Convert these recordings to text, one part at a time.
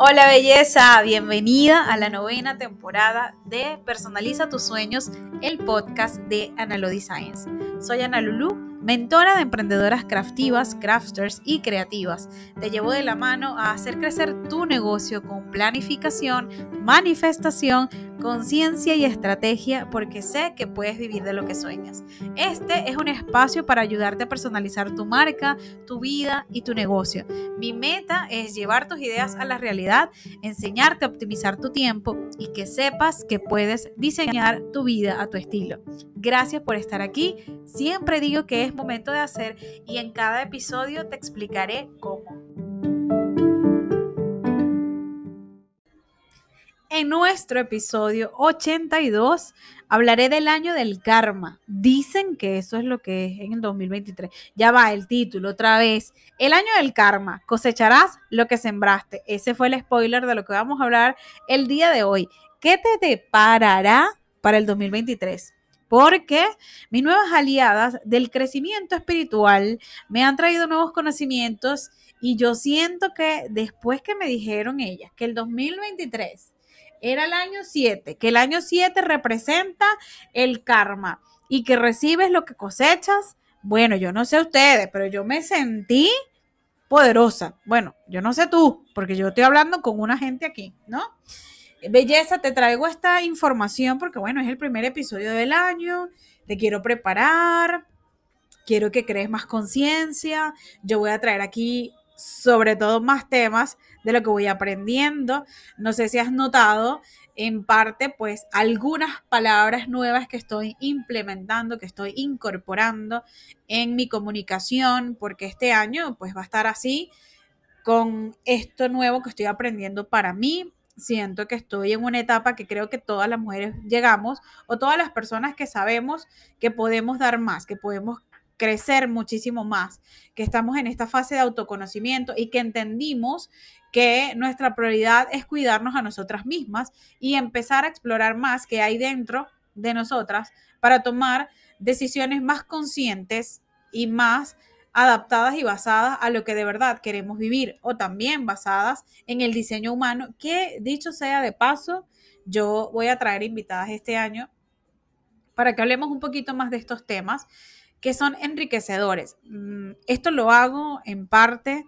Hola belleza, bienvenida a la novena temporada de Personaliza tus sueños, el podcast de Analody Science. Soy Ana Lulu, mentora de emprendedoras craftivas, crafters y creativas. Te llevo de la mano a hacer crecer tu negocio con planificación, manifestación, conciencia y estrategia porque sé que puedes vivir de lo que sueñas. Este es un espacio para ayudarte a personalizar tu marca, tu vida y tu negocio. Mi meta es llevar tus ideas a la realidad, enseñarte a optimizar tu tiempo y que sepas que puedes diseñar tu vida a tu estilo. Gracias por estar aquí. Siempre digo que es momento de hacer y en cada episodio te explicaré cómo. En nuestro episodio 82 hablaré del año del karma. Dicen que eso es lo que es en el 2023. Ya va el título otra vez. El año del karma. Cosecharás lo que sembraste. Ese fue el spoiler de lo que vamos a hablar el día de hoy. ¿Qué te deparará para el 2023? porque mis nuevas aliadas del crecimiento espiritual me han traído nuevos conocimientos y yo siento que después que me dijeron ellas que el 2023 era el año 7, que el año 7 representa el karma y que recibes lo que cosechas. Bueno, yo no sé ustedes, pero yo me sentí poderosa. Bueno, yo no sé tú, porque yo estoy hablando con una gente aquí, ¿no? Belleza, te traigo esta información porque, bueno, es el primer episodio del año, te quiero preparar, quiero que crees más conciencia. Yo voy a traer aquí sobre todo más temas de lo que voy aprendiendo. No sé si has notado en parte pues algunas palabras nuevas que estoy implementando, que estoy incorporando en mi comunicación, porque este año pues va a estar así con esto nuevo que estoy aprendiendo para mí. Siento que estoy en una etapa que creo que todas las mujeres llegamos o todas las personas que sabemos que podemos dar más, que podemos crecer muchísimo más, que estamos en esta fase de autoconocimiento y que entendimos que nuestra prioridad es cuidarnos a nosotras mismas y empezar a explorar más que hay dentro de nosotras para tomar decisiones más conscientes y más adaptadas y basadas a lo que de verdad queremos vivir o también basadas en el diseño humano, que dicho sea de paso, yo voy a traer invitadas este año para que hablemos un poquito más de estos temas que son enriquecedores. Mm, esto lo hago en parte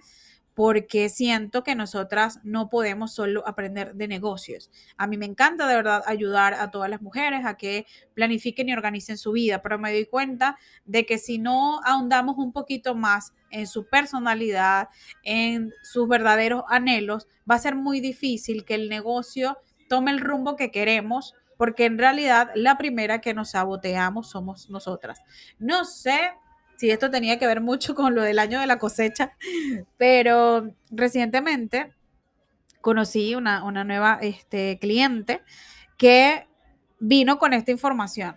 porque siento que nosotras no podemos solo aprender de negocios. A mí me encanta de verdad ayudar a todas las mujeres a que planifiquen y organicen su vida, pero me doy cuenta de que si no ahondamos un poquito más en su personalidad, en sus verdaderos anhelos, va a ser muy difícil que el negocio tome el rumbo que queremos porque en realidad la primera que nos saboteamos somos nosotras. No sé si esto tenía que ver mucho con lo del año de la cosecha, pero recientemente conocí una, nueva este, cliente que vino con esta información.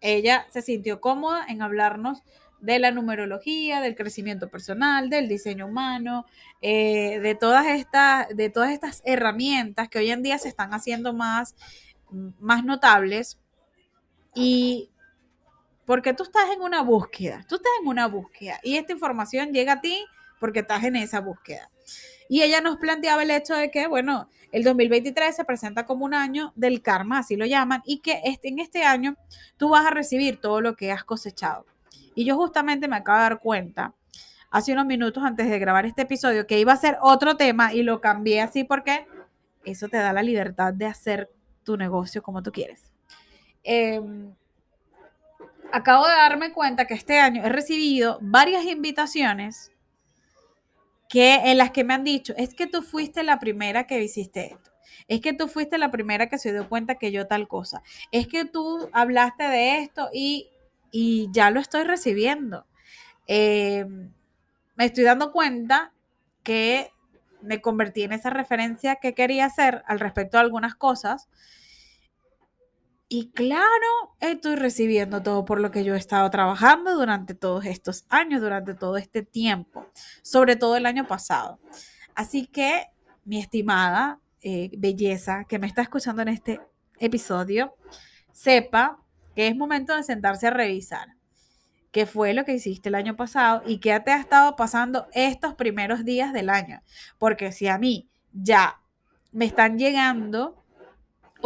Ella se sintió cómoda en hablarnos de la numerología, del crecimiento personal, del diseño humano, eh, de, todas estas, de todas estas herramientas que hoy en día se están haciendo más más notables y porque tú estás en una búsqueda, tú estás en una búsqueda y esta información llega a ti porque estás en esa búsqueda. Y ella nos planteaba el hecho de que, bueno, el 2023 se presenta como un año del karma, así lo llaman, y que este, en este año tú vas a recibir todo lo que has cosechado. Y yo justamente me acabo de dar cuenta, hace unos minutos antes de grabar este episodio, que iba a ser otro tema y lo cambié así porque eso te da la libertad de hacer tu negocio como tú quieres. Em, acabo de darme cuenta que este año he recibido varias invitaciones que en las que me han dicho, es que tú fuiste la primera que hiciste esto. Es que tú fuiste la primera que se dio cuenta que yo tal cosa. Es que tú hablaste de esto y, ya lo estoy recibiendo. Em, me estoy dando cuenta que me convertí en esa referencia que quería hacer al respecto de algunas cosas. Y claro, estoy recibiendo todo por lo que yo he estado trabajando durante todos estos años, durante todo este tiempo, sobre todo el año pasado. Así que, mi estimada eh, belleza que me está escuchando en este episodio, sepa que es momento de sentarse a revisar qué fue lo que hiciste el año pasado y qué te ha estado pasando estos primeros días del año. Porque si a mí ya me están llegando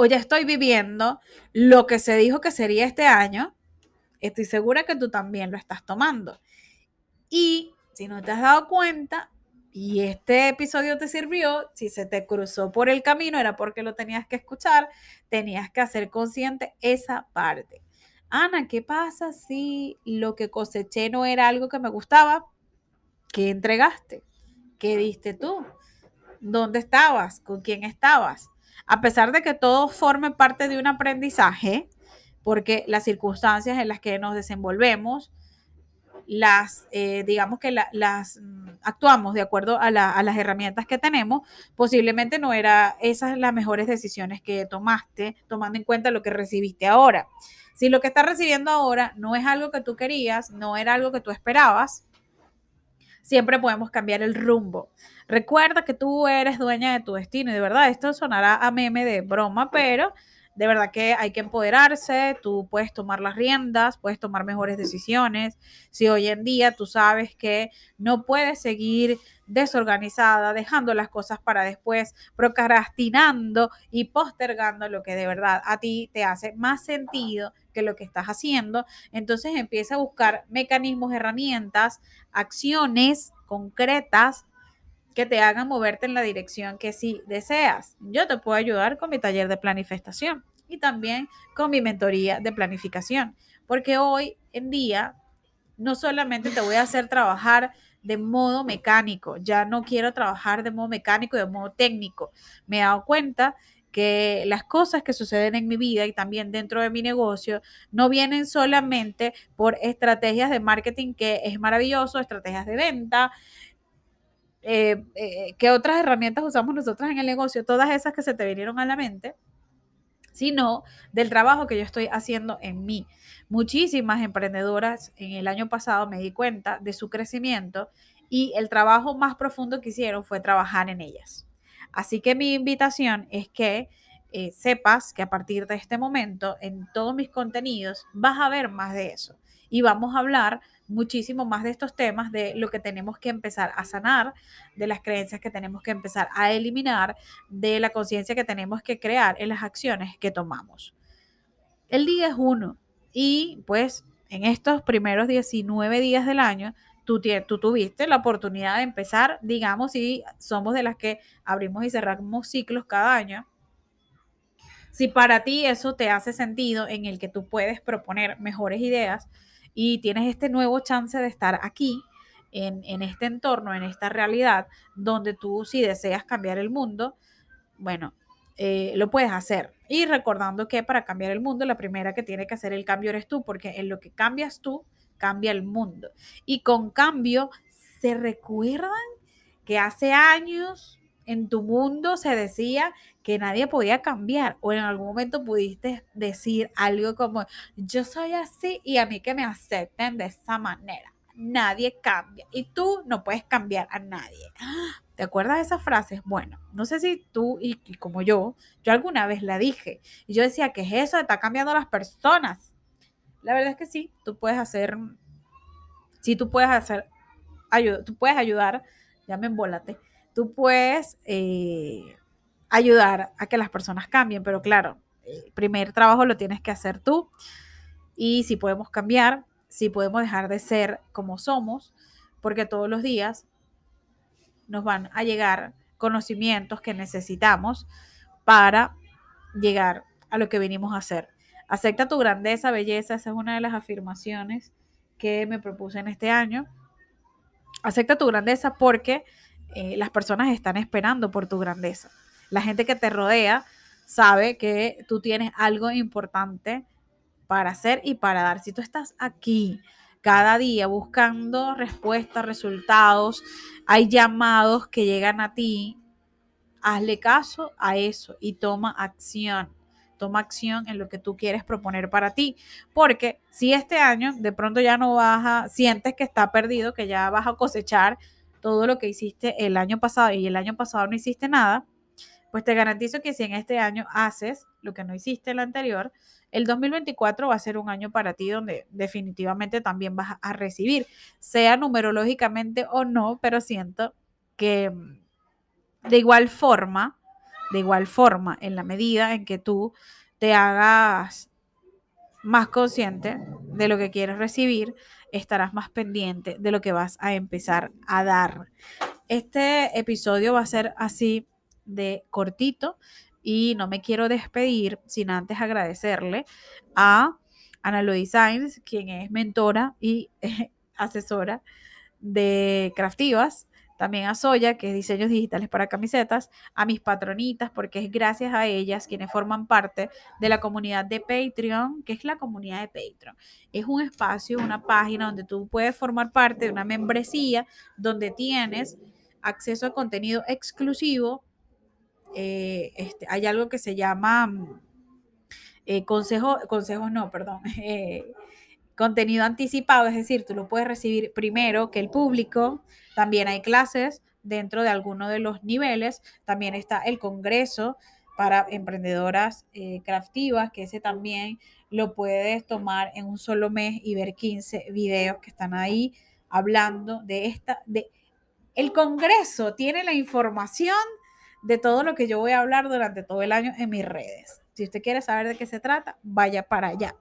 o ya estoy viviendo lo que se dijo que sería este año, estoy segura que tú también lo estás tomando. Y si no te has dado cuenta y este episodio te sirvió, si se te cruzó por el camino era porque lo tenías que escuchar, tenías que hacer consciente esa parte. Ana, ¿qué pasa si lo que coseché no era algo que me gustaba? ¿Qué entregaste? ¿Qué diste tú? ¿Dónde estabas? ¿Con quién estabas? A pesar de que todo forme parte de un aprendizaje, porque las circunstancias en las que nos desenvolvemos, las, eh, digamos que las mm, actuamos de acuerdo a, las herramientas que tenemos, posiblemente no era esas las mejores decisiones que tomaste, tomando en cuenta lo que recibiste ahora. Si lo que estás recibiendo ahora no es algo que tú querías, no era algo que tú esperabas, siempre podemos cambiar el rumbo. Recuerda que tú eres dueña de tu destino y de verdad esto sonará a meme de broma, pero de verdad que hay que empoderarse, tú puedes tomar las riendas, puedes tomar mejores decisiones. Si hoy en día tú sabes que no puedes seguir desorganizada, dejando las cosas para después, procrastinando y postergando lo que de verdad a ti te hace más sentido que lo que estás haciendo, entonces empieza a buscar mecanismos, herramientas, acciones concretas que te hagan moverte en la dirección que sí deseas. Yo te puedo ayudar con mi taller de planificación y también con mi mentoría de planificación, porque hoy en día no solamente te voy a hacer trabajar de modo mecánico, ya no quiero trabajar de modo mecánico y de modo técnico. Me he dado cuenta que las cosas que suceden en mi vida y también dentro de mi negocio no vienen solamente por estrategias de marketing, que es maravilloso, estrategias de venta, eh, eh, ¿qué otras herramientas usamos nosotros en el negocio? Todas esas que se te vinieron a la mente, sino del trabajo que yo estoy haciendo en mí. Muchísimas emprendedoras en el año pasado me di cuenta de su crecimiento y el trabajo más profundo que hicieron fue trabajar en ellas. Así que mi invitación es que eh, sepas que a partir de este momento en todos mis contenidos vas a ver más de eso y vamos a hablar muchísimo más de estos temas, de lo que tenemos que empezar a sanar, de las creencias que tenemos que empezar a eliminar, de la conciencia que tenemos que crear en las acciones que tomamos. El día es uno y pues en estos primeros 19 días del año, tú, tú tuviste la oportunidad de empezar, digamos, si somos de las que abrimos y cerramos ciclos cada año, si para ti eso te hace sentido en el que tú puedes proponer mejores ideas, y tienes este nuevo chance de estar aquí, en, este entorno, en esta realidad, donde tú si deseas cambiar el mundo, bueno, eh, lo puedes hacer. Y recordando que para cambiar el mundo, la primera que tiene que hacer el cambio eres tú, porque en lo que cambias tú, cambia el mundo. Y con cambio, ¿se recuerdan que hace años en tu mundo se decía que nadie podía cambiar o en algún momento pudiste decir algo como yo soy así y a mí que me acepten de esa manera. Nadie cambia y tú no puedes cambiar a nadie. ¿Te acuerdas de esas frases? Bueno, no sé si tú y, como yo, yo alguna vez la dije y yo decía que es eso estar cambiando a las personas. La verdad es que sí, tú puedes hacer, sí, tú puedes hacer, ayuda, tú puedes ayudar, ya me embólate, tú puedes eh, ayudar a que las personas cambien, pero claro, el primer trabajo lo tienes que hacer tú y si podemos cambiar, si podemos dejar de ser como somos, porque todos los días nos van a llegar conocimientos que necesitamos para llegar a lo que venimos a hacer. Acepta tu grandeza, belleza, esa es una de las afirmaciones que me propuse en este año. Acepta tu grandeza porque eh, las personas están esperando por tu grandeza. La gente que te rodea sabe que tú tienes algo importante para hacer y para dar. Si tú estás aquí cada día buscando respuestas, resultados, hay llamados que llegan a ti, hazle caso a eso y toma acción. Toma acción en lo que tú quieres proponer para ti. Porque si este año de pronto ya no vas a, sientes que está perdido, que ya vas a cosechar todo lo que hiciste el año pasado y el año pasado no hiciste nada, pues te garantizo que si en este año haces lo que no hiciste el anterior, el 2024 va a ser un año para ti donde definitivamente también vas a recibir, sea numerológicamente o no, pero siento que, De igual forma, de igual forma, en la medida en que tú te hagas más consciente de lo que quieres recibir, estarás más pendiente de lo que vas a empezar a dar. Este episodio va a ser así de cortito y no me quiero despedir sin antes agradecerle a Ana Louise Sainz, quien es mentora y asesora de Craftivas, también a Soya, que es diseños digitales para camisetas, a mis patronitas, porque es gracias a ellas quienes forman parte de la comunidad de Patreon, que es la comunidad de Patreon. Es un espacio, una página donde tú puedes formar parte de una membresía, donde tienes acceso a contenido exclusivo. Eh, este, hay algo que se llama eh, consejo, consejos, no, perdón. Eh, contenido anticipado, es decir, tú lo puedes recibir primero que el público. También hay clases dentro de alguno de los niveles. También está el Congreso para emprendedoras eh, craftivas, que ese también lo puedes tomar en un solo mes y ver 15 videos que están ahí hablando de esta, de el Congreso tiene la información de todo lo que yo voy a hablar durante todo el año en mis redes. Si usted quiere saber de qué se trata, vaya para allá.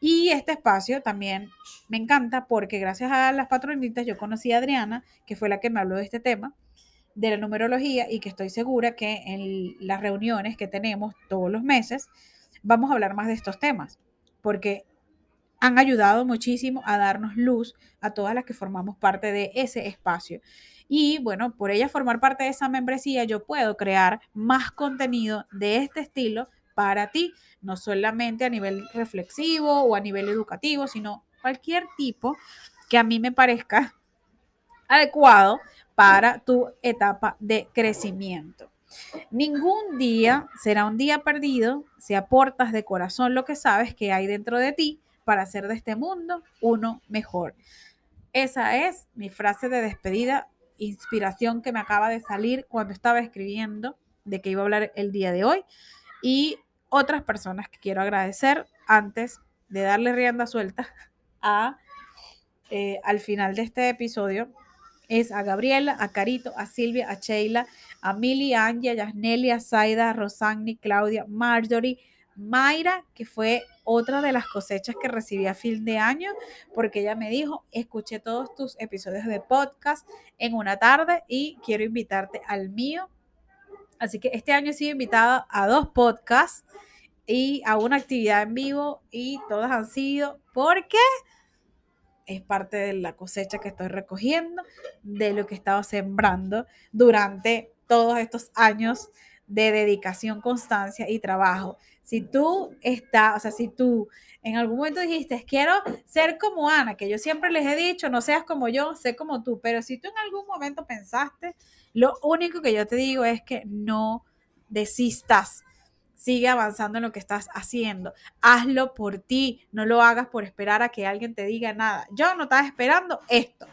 Y este espacio también me encanta porque gracias a las patronitas yo conocí a Adriana, que fue la que me habló de este tema, de la numerología, y que estoy segura que en las reuniones que tenemos todos los meses vamos a hablar más de estos temas, porque han ayudado muchísimo a darnos luz a todas las que formamos parte de ese espacio. Y bueno, por ella formar parte de esa membresía, yo puedo crear más contenido de este estilo para ti, no solamente a nivel reflexivo o a nivel educativo, sino cualquier tipo que a mí me parezca adecuado para tu etapa de crecimiento. Ningún día será un día perdido si aportas de corazón lo que sabes que hay dentro de ti para hacer de este mundo uno mejor. Esa es mi frase de despedida, inspiración que me acaba de salir cuando estaba escribiendo de que iba a hablar el día de hoy. Y otras personas que quiero agradecer antes de darle rienda suelta a, eh, al final de este episodio es a Gabriela, a Carito, a Silvia, a Sheila, a Mili, a Angia, a Yasneli, a Zaida, a Claudia, Marjorie, Mayra, que fue otra de las cosechas que recibí a fin de año, porque ella me dijo, escuché todos tus episodios de podcast en una tarde y quiero invitarte al mío Así que este año he sido invitada a dos podcasts y a una actividad en vivo y todas han sido porque es parte de la cosecha que estoy recogiendo, de lo que he estado sembrando durante todos estos años de dedicación, constancia y trabajo. Si tú estás, o sea, si tú en algún momento dijiste, quiero ser como Ana, que yo siempre les he dicho, no seas como yo, sé como tú, pero si tú en algún momento pensaste lo único que yo te digo es que no desistas. Sigue avanzando en lo que estás haciendo. Hazlo por ti. No lo hagas por esperar a que alguien te diga nada. Yo no estaba esperando esto.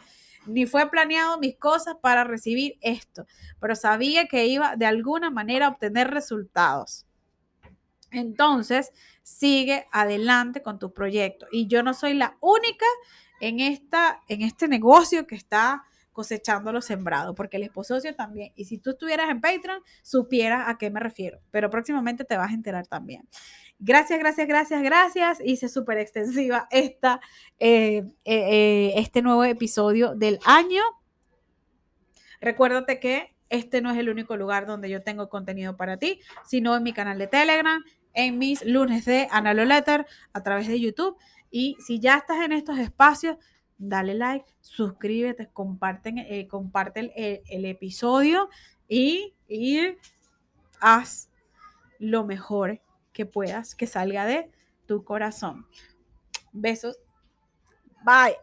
Ni fue planeado mis cosas para recibir esto. Pero sabía que iba de alguna manera a obtener resultados. Entonces, sigue adelante con tu proyecto. Y yo no soy la única en, esta, en este negocio que está cosechando lo sembrado, porque el esposo también. Y si tú estuvieras en Patreon, supieras a qué me refiero, pero próximamente te vas a enterar también. Gracias, gracias, gracias, gracias. Hice súper extensiva esta, eh, eh, eh, este nuevo episodio del año. Recuérdate que este no es el único lugar donde yo tengo contenido para ti, sino en mi canal de Telegram, en mis lunes de Letter, a través de YouTube. Y si ya estás en estos espacios, dale like, suscríbete, comparten, eh, comparte el, episodio y, y haz lo mejor que puedas que salga de tu corazón. Besos. Bye.